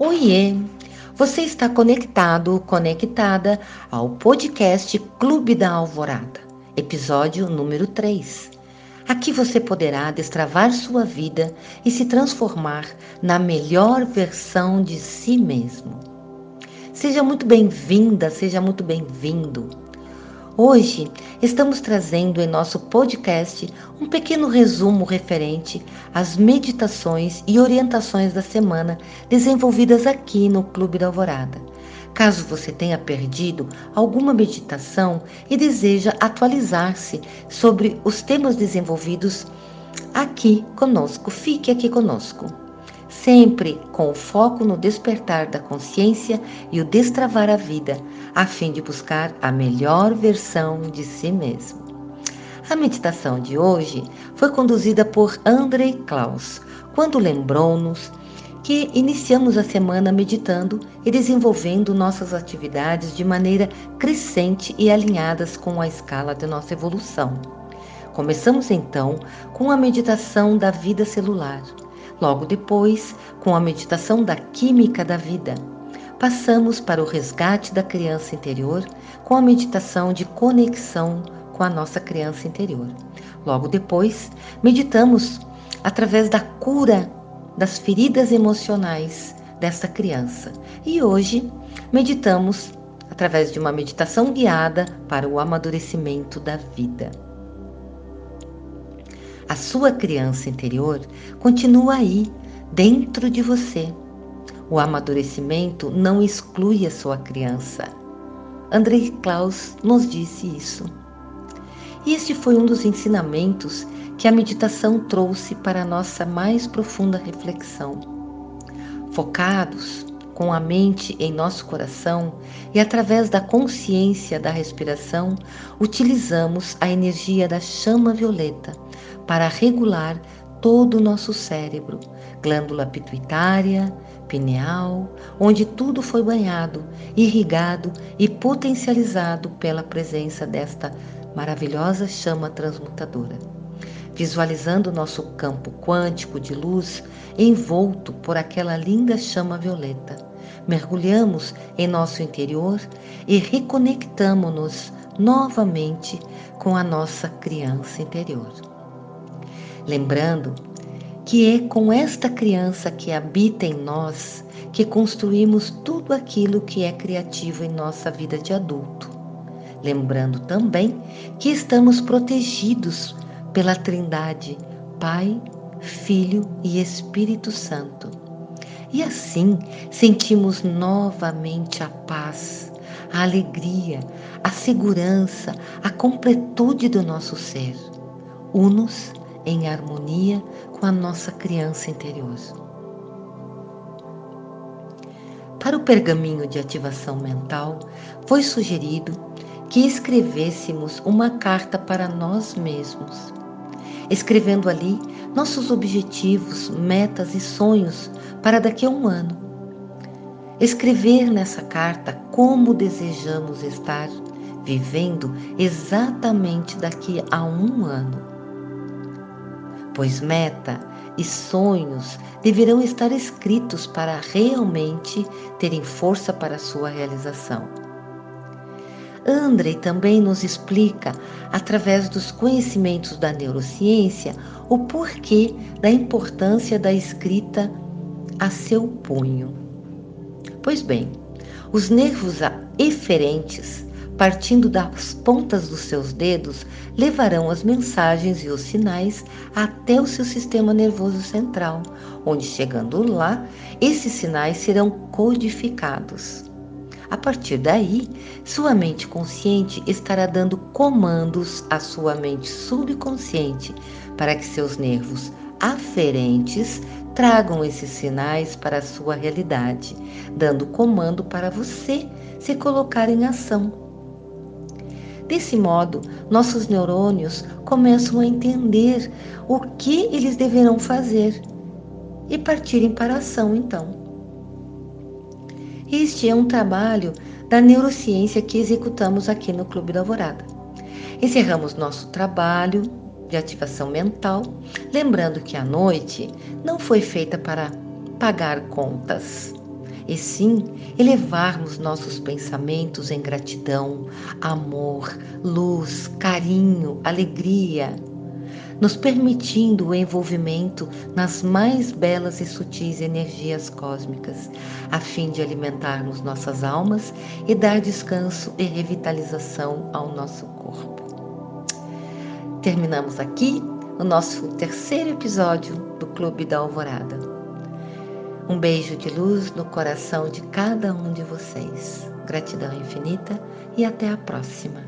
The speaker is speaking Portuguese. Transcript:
Oiê! Você está conectado, conectada ao podcast Clube da Alvorada, episódio número 3. Aqui você poderá destravar sua vida e se transformar na melhor versão de si mesmo. Seja muito bem-vinda, seja muito bem-vindo. Hoje estamos trazendo em nosso podcast um pequeno resumo referente às meditações e orientações da semana desenvolvidas aqui no Clube da Alvorada. Caso você tenha perdido alguma meditação e deseja atualizar-se sobre os temas desenvolvidos aqui conosco, fique aqui conosco sempre com o foco no despertar da consciência e o destravar a vida, a fim de buscar a melhor versão de si mesmo. A meditação de hoje foi conduzida por Andrei Klaus, quando lembrou-nos que iniciamos a semana meditando e desenvolvendo nossas atividades de maneira crescente e alinhadas com a escala de nossa evolução. Começamos então com a meditação da vida celular Logo depois, com a meditação da química da vida, passamos para o resgate da criança interior com a meditação de conexão com a nossa criança interior. Logo depois, meditamos através da cura das feridas emocionais dessa criança. E hoje, meditamos através de uma meditação guiada para o amadurecimento da vida. A sua criança interior continua aí, dentro de você. O amadurecimento não exclui a sua criança. Andrei Klaus nos disse isso. E este foi um dos ensinamentos que a meditação trouxe para a nossa mais profunda reflexão. Focados com a mente em nosso coração e através da consciência da respiração, utilizamos a energia da chama violeta para regular todo o nosso cérebro, glândula pituitária, pineal, onde tudo foi banhado, irrigado e potencializado pela presença desta maravilhosa chama transmutadora. Visualizando nosso campo quântico de luz envolto por aquela linda chama violeta, mergulhamos em nosso interior e reconectamos-nos novamente com a nossa criança interior lembrando que é com esta criança que habita em nós que construímos tudo aquilo que é criativo em nossa vida de adulto. Lembrando também que estamos protegidos pela Trindade, Pai, Filho e Espírito Santo. E assim sentimos novamente a paz, a alegria, a segurança, a completude do nosso ser, unos em harmonia com a nossa criança interior. Para o pergaminho de ativação mental, foi sugerido que escrevêssemos uma carta para nós mesmos, escrevendo ali nossos objetivos, metas e sonhos para daqui a um ano. Escrever nessa carta como desejamos estar vivendo exatamente daqui a um ano pois meta e sonhos deverão estar escritos para realmente terem força para sua realização. Andrei também nos explica, através dos conhecimentos da neurociência, o porquê da importância da escrita a seu punho. Pois bem, os nervos eferentes partindo das pontas dos seus dedos, levarão as mensagens e os sinais até o seu sistema nervoso central, onde, chegando lá, esses sinais serão codificados. A partir daí, sua mente consciente estará dando comandos à sua mente subconsciente para que seus nervos aferentes tragam esses sinais para a sua realidade, dando comando para você se colocar em ação Desse modo, nossos neurônios começam a entender o que eles deverão fazer e partirem para a ação, então. Este é um trabalho da neurociência que executamos aqui no Clube da Alvorada. Encerramos nosso trabalho de ativação mental, lembrando que a noite não foi feita para pagar contas. E sim elevarmos nossos pensamentos em gratidão, amor, luz, carinho, alegria, nos permitindo o envolvimento nas mais belas e sutis energias cósmicas, a fim de alimentarmos nossas almas e dar descanso e revitalização ao nosso corpo. Terminamos aqui o nosso terceiro episódio do Clube da Alvorada. Um beijo de luz no coração de cada um de vocês. Gratidão infinita e até a próxima.